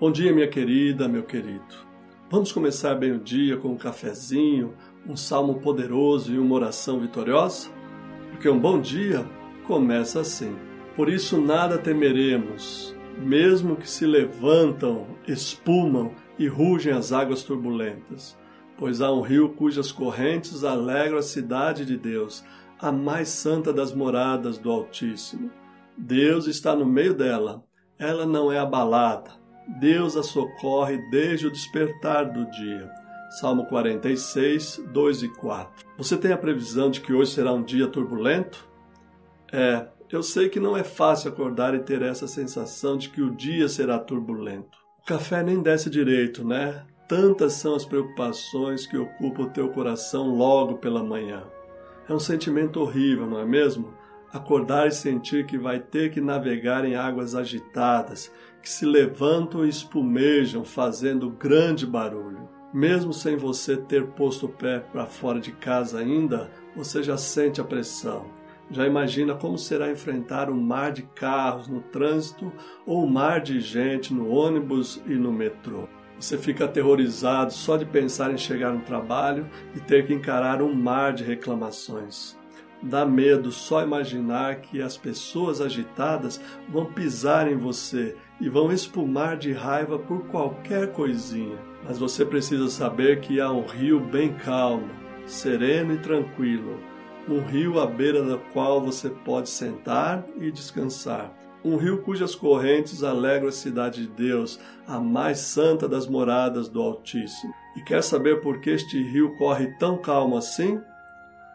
Bom dia, minha querida, meu querido. Vamos começar bem o dia com um cafezinho, um salmo poderoso e uma oração vitoriosa? Porque um bom dia começa assim. Por isso nada temeremos, mesmo que se levantam, espumam e rugem as águas turbulentas, pois há um rio cujas correntes alegram a cidade de Deus, a mais santa das moradas do Altíssimo. Deus está no meio dela, ela não é abalada Deus a socorre desde o despertar do dia. Salmo 46, 2 e 4. Você tem a previsão de que hoje será um dia turbulento? É, eu sei que não é fácil acordar e ter essa sensação de que o dia será turbulento. O café nem desce direito, né? Tantas são as preocupações que ocupam o teu coração logo pela manhã. É um sentimento horrível, não é mesmo? Acordar e sentir que vai ter que navegar em águas agitadas, que se levantam e espumejam, fazendo grande barulho. Mesmo sem você ter posto o pé para fora de casa ainda, você já sente a pressão. Já imagina como será enfrentar um mar de carros no trânsito ou um mar de gente no ônibus e no metrô. Você fica aterrorizado só de pensar em chegar no trabalho e ter que encarar um mar de reclamações. Dá medo só imaginar que as pessoas agitadas vão pisar em você e vão espumar de raiva por qualquer coisinha. Mas você precisa saber que há um rio bem calmo, sereno e tranquilo, um rio à beira do qual você pode sentar e descansar. Um rio cujas correntes alegram a cidade de Deus, a mais santa das moradas do Altíssimo. E quer saber por que este rio corre tão calmo assim?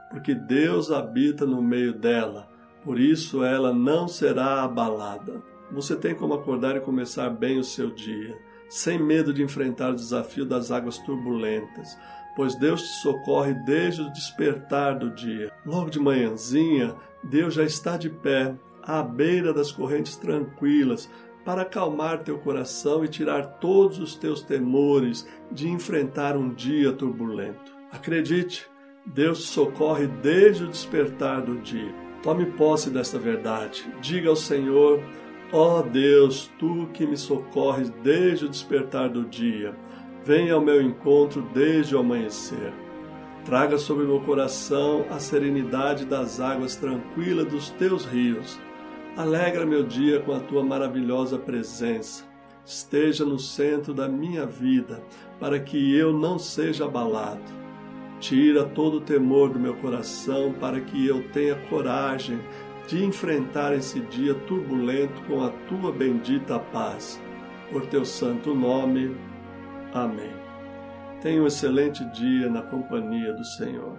Porque Deus habita no meio dela, por isso ela não será abalada. Você tem como acordar e começar bem o seu dia, sem medo de enfrentar o desafio das águas turbulentas, pois Deus te socorre desde o despertar do dia. Logo de manhãzinha, Deus já está de pé, à beira das correntes tranquilas, para acalmar teu coração e tirar todos os teus temores de enfrentar um dia turbulento. Acredite, Deus te socorre desde o despertar do dia. Tome posse desta verdade. Diga ao Senhor: Ó oh Deus, tu que me socorres desde o despertar do dia, venha ao meu encontro desde o amanhecer. Traga sobre meu coração a serenidade das águas tranquilas dos teus rios. Alegra meu dia com a tua maravilhosa presença. Esteja no centro da minha vida, para que eu não seja abalado. Tira todo o temor do meu coração para que eu tenha coragem de enfrentar esse dia turbulento com a tua bendita paz. Por teu santo nome. Amém. Tenha um excelente dia na companhia do Senhor.